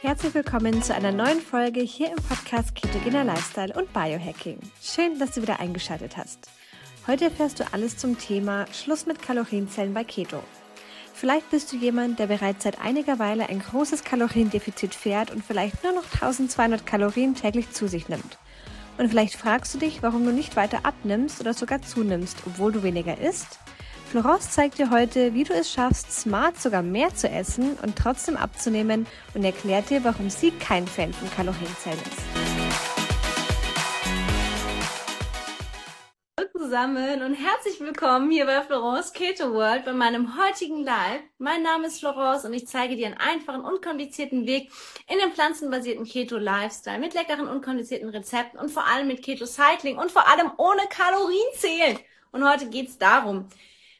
Herzlich willkommen zu einer neuen Folge hier im Podcast Ketogener Lifestyle und Biohacking. Schön, dass du wieder eingeschaltet hast. Heute erfährst du alles zum Thema Schluss mit Kalorienzellen bei Keto. Vielleicht bist du jemand, der bereits seit einiger Weile ein großes Kaloriendefizit fährt und vielleicht nur noch 1200 Kalorien täglich zu sich nimmt. Und vielleicht fragst du dich, warum du nicht weiter abnimmst oder sogar zunimmst, obwohl du weniger isst Florence zeigt dir heute, wie du es schaffst, smart sogar mehr zu essen und trotzdem abzunehmen und erklärt dir, warum sie kein Fan von Kalorienzellen ist. Hallo zusammen und herzlich willkommen hier bei Florence Keto World bei meinem heutigen Live. Mein Name ist Florence und ich zeige dir einen einfachen, unkomplizierten Weg in den pflanzenbasierten Keto Lifestyle mit leckeren, unkomplizierten Rezepten und vor allem mit Keto Cycling und vor allem ohne Kalorienzählen. Und heute geht es darum,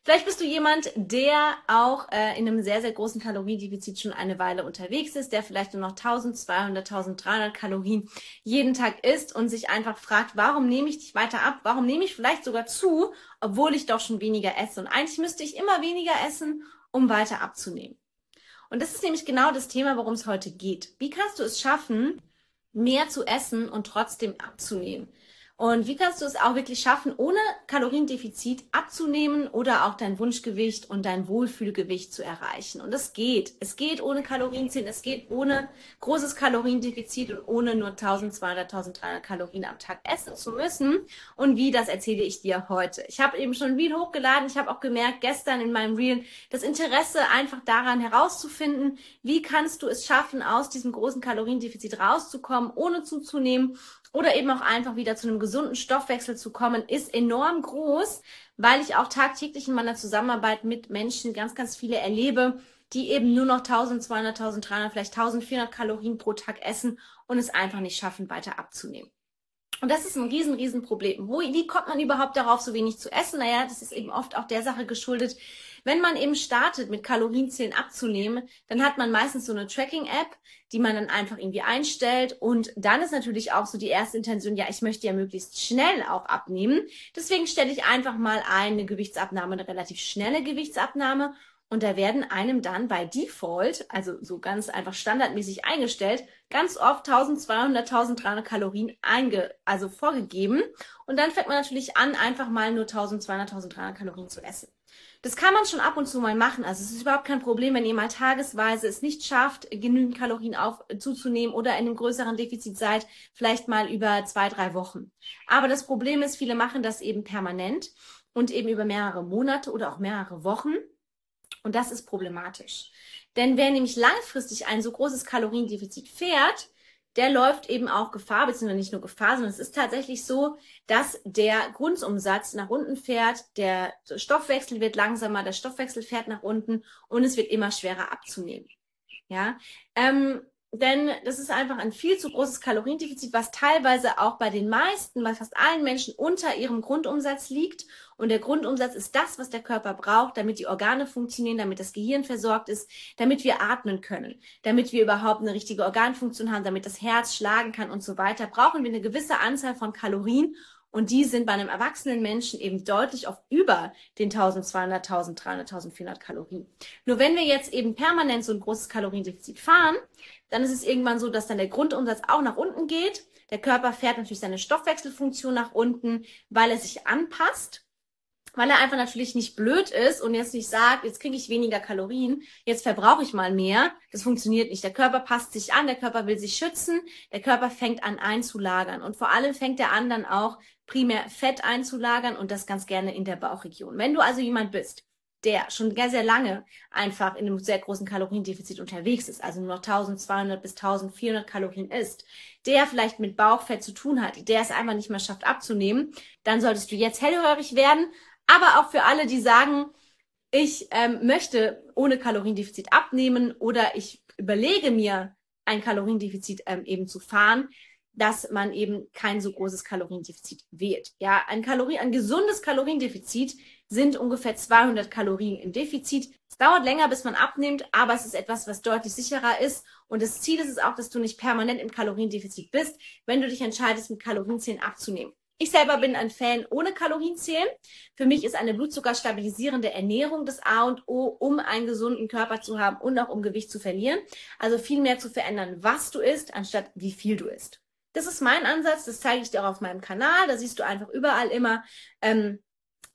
Vielleicht bist du jemand, der auch äh, in einem sehr, sehr großen Kaloriendefizit schon eine Weile unterwegs ist, der vielleicht nur noch 1200, 1300 Kalorien jeden Tag isst und sich einfach fragt, warum nehme ich dich weiter ab? Warum nehme ich vielleicht sogar zu, obwohl ich doch schon weniger esse? Und eigentlich müsste ich immer weniger essen, um weiter abzunehmen. Und das ist nämlich genau das Thema, worum es heute geht. Wie kannst du es schaffen, mehr zu essen und trotzdem abzunehmen? Und wie kannst du es auch wirklich schaffen, ohne Kaloriendefizit abzunehmen oder auch dein Wunschgewicht und dein Wohlfühlgewicht zu erreichen? Und es geht. Es geht ohne Kalorienzählen, es geht ohne großes Kaloriendefizit und ohne nur 1200, 1300 Kalorien am Tag essen zu müssen. Und wie, das erzähle ich dir heute. Ich habe eben schon Video hochgeladen. Ich habe auch gemerkt, gestern in meinem Reel, das Interesse einfach daran herauszufinden, wie kannst du es schaffen, aus diesem großen Kaloriendefizit rauszukommen, ohne zuzunehmen oder eben auch einfach wieder zu einem gesunden Stoffwechsel zu kommen, ist enorm groß, weil ich auch tagtäglich in meiner Zusammenarbeit mit Menschen ganz, ganz viele erlebe, die eben nur noch 1200, 1300, vielleicht 1400 Kalorien pro Tag essen und es einfach nicht schaffen, weiter abzunehmen. Und das ist ein riesen, riesen Problem. Wo, wie kommt man überhaupt darauf, so wenig zu essen? Naja, das ist eben oft auch der Sache geschuldet, wenn man eben startet, mit Kalorienzählen abzunehmen, dann hat man meistens so eine Tracking-App, die man dann einfach irgendwie einstellt. Und dann ist natürlich auch so die erste Intention, ja, ich möchte ja möglichst schnell auch abnehmen. Deswegen stelle ich einfach mal eine Gewichtsabnahme, eine relativ schnelle Gewichtsabnahme. Und da werden einem dann bei Default, also so ganz einfach standardmäßig eingestellt, ganz oft 1200, 1300 Kalorien einge, also vorgegeben. Und dann fängt man natürlich an, einfach mal nur 1200, 1300 Kalorien zu essen. Das kann man schon ab und zu mal machen. Also es ist überhaupt kein Problem, wenn ihr mal tagesweise es nicht schafft, genügend Kalorien auf, zuzunehmen oder in einem größeren Defizit seid, vielleicht mal über zwei, drei Wochen. Aber das Problem ist, viele machen das eben permanent und eben über mehrere Monate oder auch mehrere Wochen. Und das ist problematisch. Denn wer nämlich langfristig ein so großes Kaloriendefizit fährt, der läuft eben auch Gefahr, beziehungsweise nicht nur Gefahr, sondern es ist tatsächlich so, dass der Grundumsatz nach unten fährt, der Stoffwechsel wird langsamer, der Stoffwechsel fährt nach unten und es wird immer schwerer abzunehmen. Ja, ähm, denn das ist einfach ein viel zu großes Kaloriendefizit, was teilweise auch bei den meisten, bei fast allen Menschen unter ihrem Grundumsatz liegt. Und der Grundumsatz ist das, was der Körper braucht, damit die Organe funktionieren, damit das Gehirn versorgt ist, damit wir atmen können, damit wir überhaupt eine richtige Organfunktion haben, damit das Herz schlagen kann und so weiter, brauchen wir eine gewisse Anzahl von Kalorien. Und die sind bei einem erwachsenen Menschen eben deutlich auf über den 1200, 1300, 1400 Kalorien. Nur wenn wir jetzt eben permanent so ein großes Kaloriendefizit fahren, dann ist es irgendwann so, dass dann der Grundumsatz auch nach unten geht. Der Körper fährt natürlich seine Stoffwechselfunktion nach unten, weil er sich anpasst weil er einfach natürlich nicht blöd ist und jetzt nicht sagt, jetzt kriege ich weniger Kalorien, jetzt verbrauche ich mal mehr. Das funktioniert nicht. Der Körper passt sich an, der Körper will sich schützen, der Körper fängt an einzulagern und vor allem fängt er an dann auch primär Fett einzulagern und das ganz gerne in der Bauchregion. Wenn du also jemand bist, der schon sehr, sehr lange einfach in einem sehr großen Kaloriendefizit unterwegs ist, also nur noch 1200 bis 1400 Kalorien isst, der vielleicht mit Bauchfett zu tun hat, der es einfach nicht mehr schafft abzunehmen, dann solltest du jetzt hellhörig werden. Aber auch für alle, die sagen, ich ähm, möchte ohne Kaloriendefizit abnehmen oder ich überlege mir, ein Kaloriendefizit ähm, eben zu fahren, dass man eben kein so großes Kaloriendefizit wählt. Ja, ein Kalorien, ein gesundes Kaloriendefizit sind ungefähr 200 Kalorien im Defizit. Es dauert länger, bis man abnimmt, aber es ist etwas, was deutlich sicherer ist. Und das Ziel ist es auch, dass du nicht permanent im Kaloriendefizit bist, wenn du dich entscheidest, mit Kalorienzählen abzunehmen. Ich selber bin ein Fan ohne Kalorienzählen. Für mich ist eine blutzuckerstabilisierende Ernährung das A und O, um einen gesunden Körper zu haben und auch um Gewicht zu verlieren. Also viel mehr zu verändern, was du isst, anstatt wie viel du isst. Das ist mein Ansatz, das zeige ich dir auch auf meinem Kanal. Da siehst du einfach überall immer, ähm,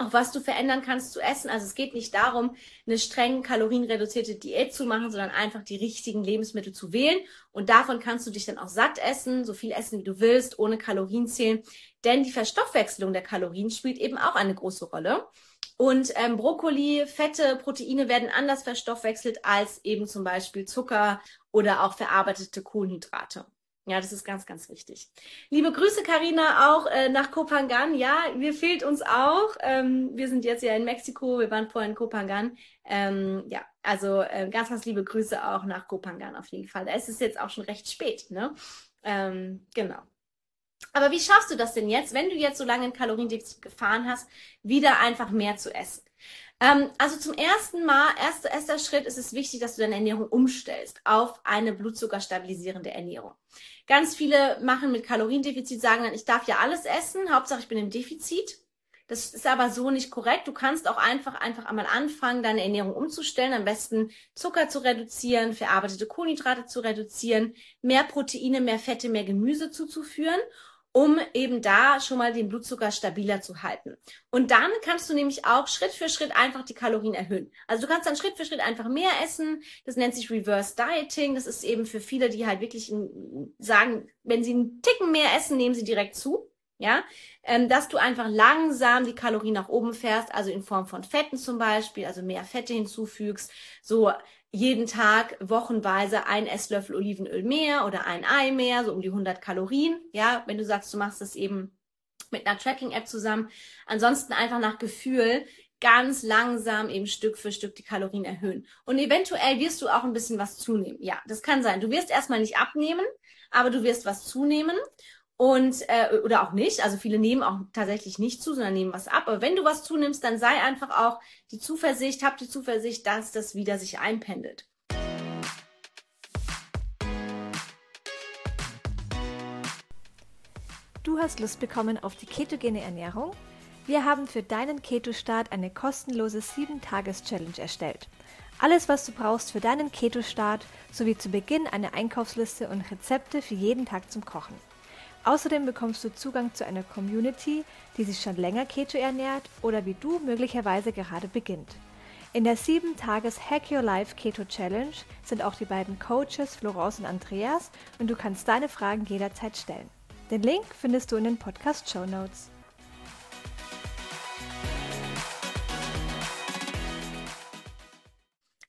auch was du verändern kannst zu essen. Also es geht nicht darum, eine streng kalorienreduzierte Diät zu machen, sondern einfach die richtigen Lebensmittel zu wählen. Und davon kannst du dich dann auch satt essen, so viel essen, wie du willst, ohne Kalorien zählen. Denn die Verstoffwechselung der Kalorien spielt eben auch eine große Rolle. Und ähm, Brokkoli, Fette, Proteine werden anders verstoffwechselt als eben zum Beispiel Zucker oder auch verarbeitete Kohlenhydrate. Ja, das ist ganz, ganz wichtig. Liebe Grüße, Karina, auch äh, nach Kopangan. Ja, wir fehlt uns auch. Ähm, wir sind jetzt ja in Mexiko, wir waren vorher in Kopangan. Ähm, ja, also äh, ganz, ganz liebe Grüße auch nach Kopangan auf jeden Fall. Da ist es jetzt auch schon recht spät, ne? Ähm, genau. Aber wie schaffst du das denn jetzt, wenn du jetzt so lange ein Kaloriendefizit gefahren hast, wieder einfach mehr zu essen? Ähm, also zum ersten Mal, erster, erster Schritt ist es wichtig, dass du deine Ernährung umstellst auf eine blutzuckerstabilisierende Ernährung. Ganz viele machen mit Kaloriendefizit, sagen dann, ich darf ja alles essen, Hauptsache ich bin im Defizit. Das ist aber so nicht korrekt. Du kannst auch einfach, einfach einmal anfangen, deine Ernährung umzustellen. Am besten Zucker zu reduzieren, verarbeitete Kohlenhydrate zu reduzieren, mehr Proteine, mehr Fette, mehr Gemüse zuzuführen um eben da schon mal den Blutzucker stabiler zu halten. Und dann kannst du nämlich auch Schritt für Schritt einfach die Kalorien erhöhen. Also du kannst dann Schritt für Schritt einfach mehr essen. Das nennt sich Reverse Dieting. Das ist eben für viele, die halt wirklich sagen, wenn sie einen Ticken mehr essen, nehmen sie direkt zu. Ja, ähm, dass du einfach langsam die Kalorien nach oben fährst, also in Form von Fetten zum Beispiel, also mehr Fette hinzufügst, so jeden Tag wochenweise ein Esslöffel Olivenöl mehr oder ein Ei mehr, so um die 100 Kalorien. Ja, wenn du sagst, du machst das eben mit einer Tracking-App zusammen. Ansonsten einfach nach Gefühl ganz langsam eben Stück für Stück die Kalorien erhöhen. Und eventuell wirst du auch ein bisschen was zunehmen. Ja, das kann sein. Du wirst erstmal nicht abnehmen, aber du wirst was zunehmen und äh, oder auch nicht. Also viele nehmen auch tatsächlich nicht zu, sondern nehmen was ab. Aber wenn du was zunimmst, dann sei einfach auch die Zuversicht, hab die Zuversicht, dass das wieder sich einpendelt. Du hast Lust bekommen auf die ketogene Ernährung? Wir haben für deinen Keto-Start eine kostenlose 7-Tages-Challenge erstellt. Alles, was du brauchst für deinen Keto-Start, sowie zu Beginn eine Einkaufsliste und Rezepte für jeden Tag zum Kochen. Außerdem bekommst du Zugang zu einer Community, die sich schon länger Keto ernährt oder wie du möglicherweise gerade beginnt. In der 7-Tages Hack Your Life Keto Challenge sind auch die beiden Coaches Florence und Andreas und du kannst deine Fragen jederzeit stellen. Den Link findest du in den Podcast Show Notes.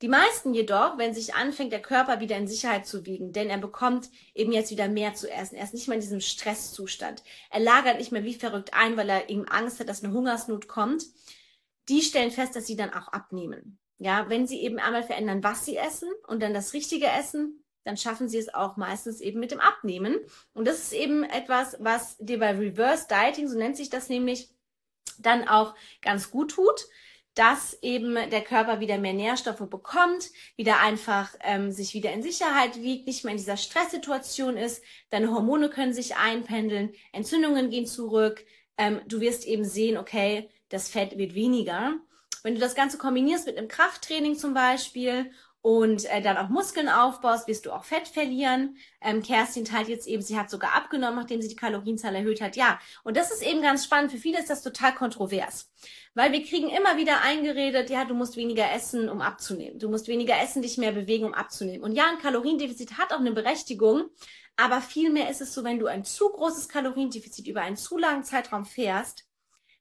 Die meisten jedoch, wenn sich anfängt, der Körper wieder in Sicherheit zu wiegen, denn er bekommt eben jetzt wieder mehr zu essen. Er ist nicht mehr in diesem Stresszustand. Er lagert nicht mehr wie verrückt ein, weil er eben Angst hat, dass eine Hungersnot kommt. Die stellen fest, dass sie dann auch abnehmen. Ja, wenn sie eben einmal verändern, was sie essen und dann das Richtige essen, dann schaffen sie es auch meistens eben mit dem Abnehmen. Und das ist eben etwas, was dir bei Reverse Dieting, so nennt sich das nämlich, dann auch ganz gut tut dass eben der Körper wieder mehr Nährstoffe bekommt, wieder einfach ähm, sich wieder in Sicherheit wiegt, nicht mehr in dieser Stresssituation ist. Deine Hormone können sich einpendeln, Entzündungen gehen zurück. Ähm, du wirst eben sehen, okay, das Fett wird weniger. Wenn du das Ganze kombinierst mit einem Krafttraining zum Beispiel und äh, dann auch Muskeln aufbaust, wirst du auch Fett verlieren. Ähm, Kerstin teilt jetzt eben, sie hat sogar abgenommen, nachdem sie die Kalorienzahl erhöht hat. Ja, und das ist eben ganz spannend. Für viele ist das total kontrovers. Weil wir kriegen immer wieder eingeredet, ja, du musst weniger essen, um abzunehmen. Du musst weniger essen, dich mehr bewegen, um abzunehmen. Und ja, ein Kaloriendefizit hat auch eine Berechtigung. Aber vielmehr ist es so, wenn du ein zu großes Kaloriendefizit über einen zu langen Zeitraum fährst,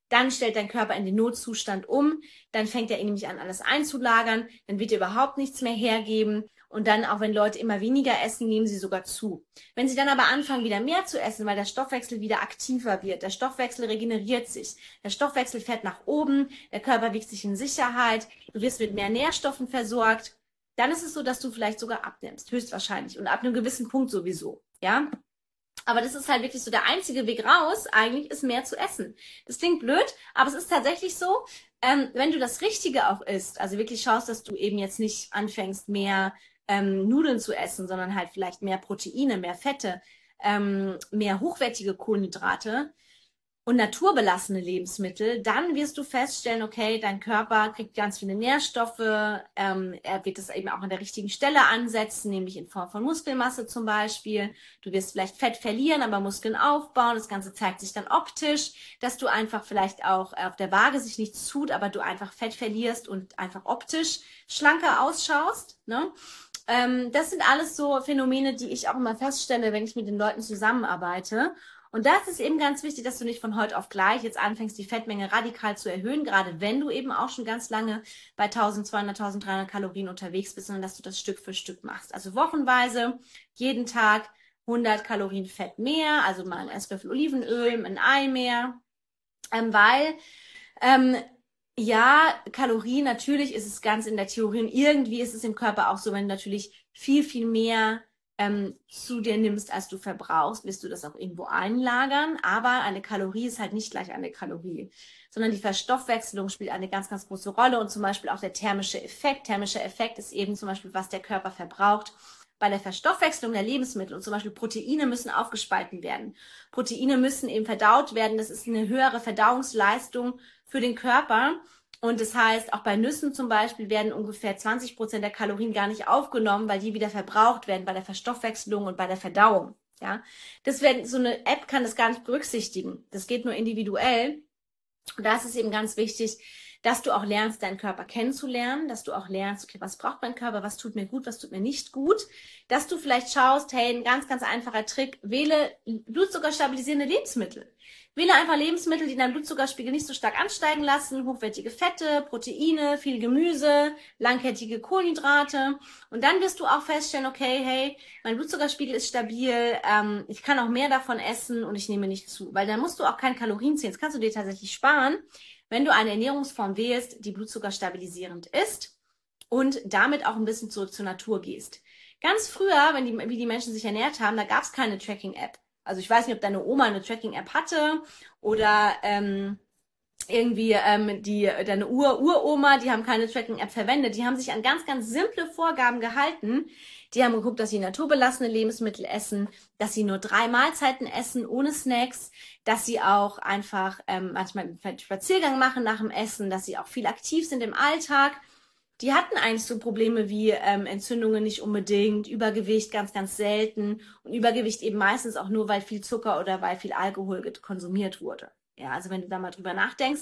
dann stellt dein Körper in den Notzustand um, dann fängt er nämlich an, alles einzulagern, dann wird er überhaupt nichts mehr hergeben und dann, auch wenn Leute immer weniger essen, nehmen sie sogar zu. Wenn sie dann aber anfangen, wieder mehr zu essen, weil der Stoffwechsel wieder aktiver wird, der Stoffwechsel regeneriert sich, der Stoffwechsel fährt nach oben, der Körper wiegt sich in Sicherheit, du wirst mit mehr Nährstoffen versorgt, dann ist es so, dass du vielleicht sogar abnimmst, höchstwahrscheinlich. Und ab einem gewissen Punkt sowieso. Ja? Aber das ist halt wirklich so der einzige Weg raus, eigentlich ist mehr zu essen. Das klingt blöd, aber es ist tatsächlich so, ähm, wenn du das Richtige auch isst, also wirklich schaust, dass du eben jetzt nicht anfängst, mehr ähm, Nudeln zu essen, sondern halt vielleicht mehr Proteine, mehr Fette, ähm, mehr hochwertige Kohlenhydrate, und naturbelassene Lebensmittel, dann wirst du feststellen, okay, dein Körper kriegt ganz viele Nährstoffe, ähm, er wird es eben auch an der richtigen Stelle ansetzen, nämlich in Form von Muskelmasse zum Beispiel. Du wirst vielleicht Fett verlieren, aber Muskeln aufbauen. Das Ganze zeigt sich dann optisch, dass du einfach vielleicht auch auf der Waage sich nichts tut, aber du einfach Fett verlierst und einfach optisch schlanker ausschaust. Ne? Ähm, das sind alles so Phänomene, die ich auch immer feststelle, wenn ich mit den Leuten zusammenarbeite. Und das ist eben ganz wichtig, dass du nicht von heute auf gleich jetzt anfängst, die Fettmenge radikal zu erhöhen, gerade wenn du eben auch schon ganz lange bei 1200, 1300 Kalorien unterwegs bist, sondern dass du das Stück für Stück machst. Also wochenweise, jeden Tag 100 Kalorien Fett mehr, also mal ein Esslöffel Olivenöl, ein Ei mehr, ähm, weil ähm, ja, Kalorien, natürlich ist es ganz in der Theorie und irgendwie ist es im Körper auch so, wenn du natürlich viel, viel mehr ähm, zu dir nimmst, als du verbrauchst, wirst du das auch irgendwo einlagern. Aber eine Kalorie ist halt nicht gleich eine Kalorie, sondern die Verstoffwechselung spielt eine ganz, ganz große Rolle und zum Beispiel auch der thermische Effekt. Thermischer Effekt ist eben zum Beispiel, was der Körper verbraucht. Bei der Verstoffwechselung der Lebensmittel und zum Beispiel Proteine müssen aufgespalten werden. Proteine müssen eben verdaut werden. Das ist eine höhere Verdauungsleistung für den Körper. Und das heißt, auch bei Nüssen zum Beispiel werden ungefähr 20 Prozent der Kalorien gar nicht aufgenommen, weil die wieder verbraucht werden bei der Verstoffwechslung und bei der Verdauung. Ja, das werden, so eine App kann das gar nicht berücksichtigen. Das geht nur individuell. Und da ist es eben ganz wichtig, dass du auch lernst, deinen Körper kennenzulernen, dass du auch lernst, okay, was braucht mein Körper, was tut mir gut, was tut mir nicht gut, dass du vielleicht schaust, hey, ein ganz, ganz einfacher Trick, wähle blutzuckerstabilisierende Lebensmittel. Wähle einfach Lebensmittel, die deinen Blutzuckerspiegel nicht so stark ansteigen lassen, hochwertige Fette, Proteine, viel Gemüse, langkettige Kohlenhydrate. Und dann wirst du auch feststellen, okay, hey, mein Blutzuckerspiegel ist stabil, ähm, ich kann auch mehr davon essen und ich nehme nicht zu. Weil dann musst du auch kein Kalorien ziehen. Das kannst du dir tatsächlich sparen, wenn du eine Ernährungsform wählst, die Blutzucker stabilisierend ist und damit auch ein bisschen zurück zur Natur gehst. Ganz früher, wenn die, wie die Menschen sich ernährt haben, da gab es keine Tracking-App. Also ich weiß nicht, ob deine Oma eine Tracking-App hatte oder ähm, irgendwie ähm, die deine Ur-Uroma, die haben keine Tracking-App verwendet. Die haben sich an ganz, ganz simple Vorgaben gehalten. Die haben geguckt, dass sie naturbelassene Lebensmittel essen, dass sie nur drei Mahlzeiten essen ohne Snacks, dass sie auch einfach ähm, manchmal einen Spaziergang machen nach dem Essen, dass sie auch viel aktiv sind im Alltag die hatten eigentlich so Probleme wie ähm, Entzündungen nicht unbedingt, Übergewicht ganz, ganz selten und Übergewicht eben meistens auch nur, weil viel Zucker oder weil viel Alkohol konsumiert wurde. Ja, also wenn du da mal drüber nachdenkst,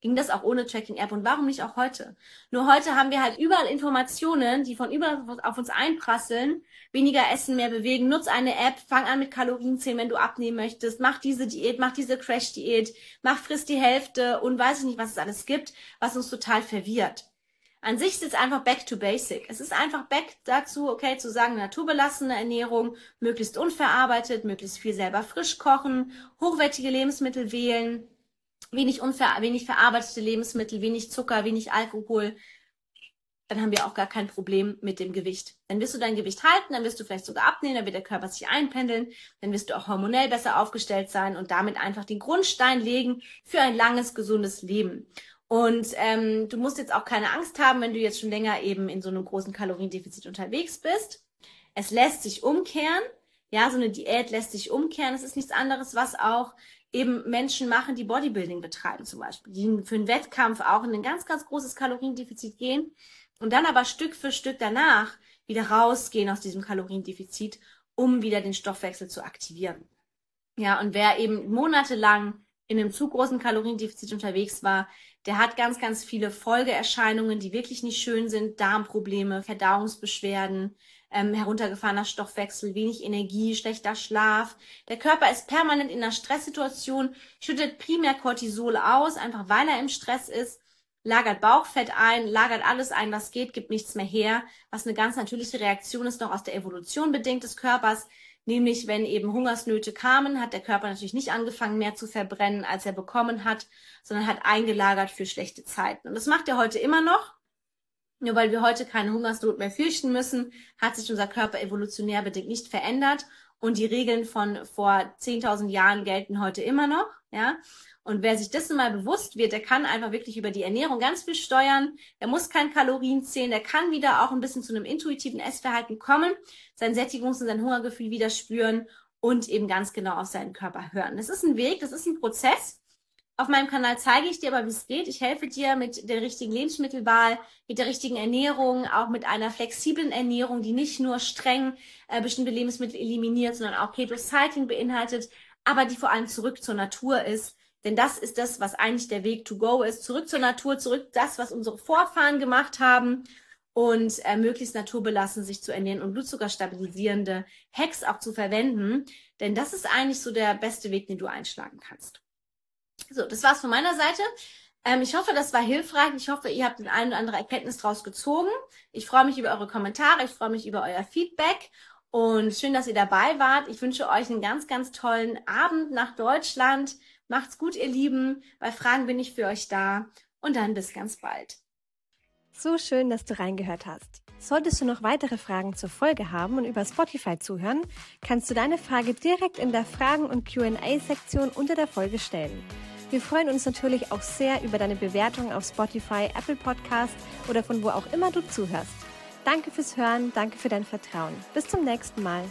ging das auch ohne Tracking-App und warum nicht auch heute? Nur heute haben wir halt überall Informationen, die von überall auf uns einprasseln. Weniger essen, mehr bewegen, nutz eine App, fang an mit Kalorienzählen, wenn du abnehmen möchtest, mach diese Diät, mach diese Crash-Diät, mach frisst die Hälfte und weiß ich nicht, was es alles gibt, was uns total verwirrt. An sich ist es einfach back to basic. Es ist einfach back dazu, okay, zu sagen, naturbelassene Ernährung, möglichst unverarbeitet, möglichst viel selber frisch kochen, hochwertige Lebensmittel wählen, wenig, unver wenig verarbeitete Lebensmittel, wenig Zucker, wenig Alkohol. Dann haben wir auch gar kein Problem mit dem Gewicht. Dann wirst du dein Gewicht halten, dann wirst du vielleicht sogar abnehmen, dann wird der Körper sich einpendeln, dann wirst du auch hormonell besser aufgestellt sein und damit einfach den Grundstein legen für ein langes, gesundes Leben. Und ähm, du musst jetzt auch keine Angst haben, wenn du jetzt schon länger eben in so einem großen Kaloriendefizit unterwegs bist. Es lässt sich umkehren. Ja, so eine Diät lässt sich umkehren. Es ist nichts anderes, was auch eben Menschen machen, die Bodybuilding betreiben zum Beispiel, die für einen Wettkampf auch in ein ganz, ganz großes Kaloriendefizit gehen und dann aber Stück für Stück danach wieder rausgehen aus diesem Kaloriendefizit, um wieder den Stoffwechsel zu aktivieren. Ja, und wer eben monatelang in einem zu großen Kaloriendefizit unterwegs war, der hat ganz, ganz viele Folgeerscheinungen, die wirklich nicht schön sind. Darmprobleme, Verdauungsbeschwerden, ähm, heruntergefahrener Stoffwechsel, wenig Energie, schlechter Schlaf. Der Körper ist permanent in einer Stresssituation, schüttet primär Cortisol aus, einfach weil er im Stress ist, lagert Bauchfett ein, lagert alles ein, was geht, gibt nichts mehr her, was eine ganz natürliche Reaktion ist, noch aus der Evolution bedingt des Körpers. Nämlich, wenn eben Hungersnöte kamen, hat der Körper natürlich nicht angefangen mehr zu verbrennen, als er bekommen hat, sondern hat eingelagert für schlechte Zeiten. Und das macht er heute immer noch. Nur weil wir heute keine Hungersnot mehr fürchten müssen, hat sich unser Körper evolutionär bedingt nicht verändert. Und die Regeln von vor 10.000 Jahren gelten heute immer noch. Ja. Und wer sich dessen mal bewusst wird, der kann einfach wirklich über die Ernährung ganz viel steuern. Er muss kein Kalorien zählen. Der kann wieder auch ein bisschen zu einem intuitiven Essverhalten kommen, sein Sättigungs- und sein Hungergefühl wieder spüren und eben ganz genau auf seinen Körper hören. Das ist ein Weg, das ist ein Prozess. Auf meinem Kanal zeige ich dir aber, wie es geht. Ich helfe dir mit der richtigen Lebensmittelwahl, mit der richtigen Ernährung, auch mit einer flexiblen Ernährung, die nicht nur streng äh, bestimmte Lebensmittel eliminiert, sondern auch Keto-Cycling beinhaltet, aber die vor allem zurück zur Natur ist. Denn das ist das, was eigentlich der Weg to go ist. Zurück zur Natur, zurück das, was unsere Vorfahren gemacht haben und äh, möglichst naturbelassen sich zu ernähren und Blutzucker stabilisierende Hacks auch zu verwenden. Denn das ist eigentlich so der beste Weg, den du einschlagen kannst. So, das war's von meiner Seite. Ähm, ich hoffe, das war hilfreich. Ich hoffe, ihr habt eine oder andere Erkenntnis draus gezogen. Ich freue mich über eure Kommentare. Ich freue mich über euer Feedback. Und schön, dass ihr dabei wart. Ich wünsche euch einen ganz, ganz tollen Abend nach Deutschland. Macht's gut, ihr Lieben. Bei Fragen bin ich für euch da. Und dann bis ganz bald. So schön, dass du reingehört hast. Solltest du noch weitere Fragen zur Folge haben und über Spotify zuhören, kannst du deine Frage direkt in der Fragen- und QA-Sektion unter der Folge stellen. Wir freuen uns natürlich auch sehr über deine Bewertung auf Spotify, Apple Podcast oder von wo auch immer du zuhörst. Danke fürs Hören, danke für dein Vertrauen. Bis zum nächsten Mal.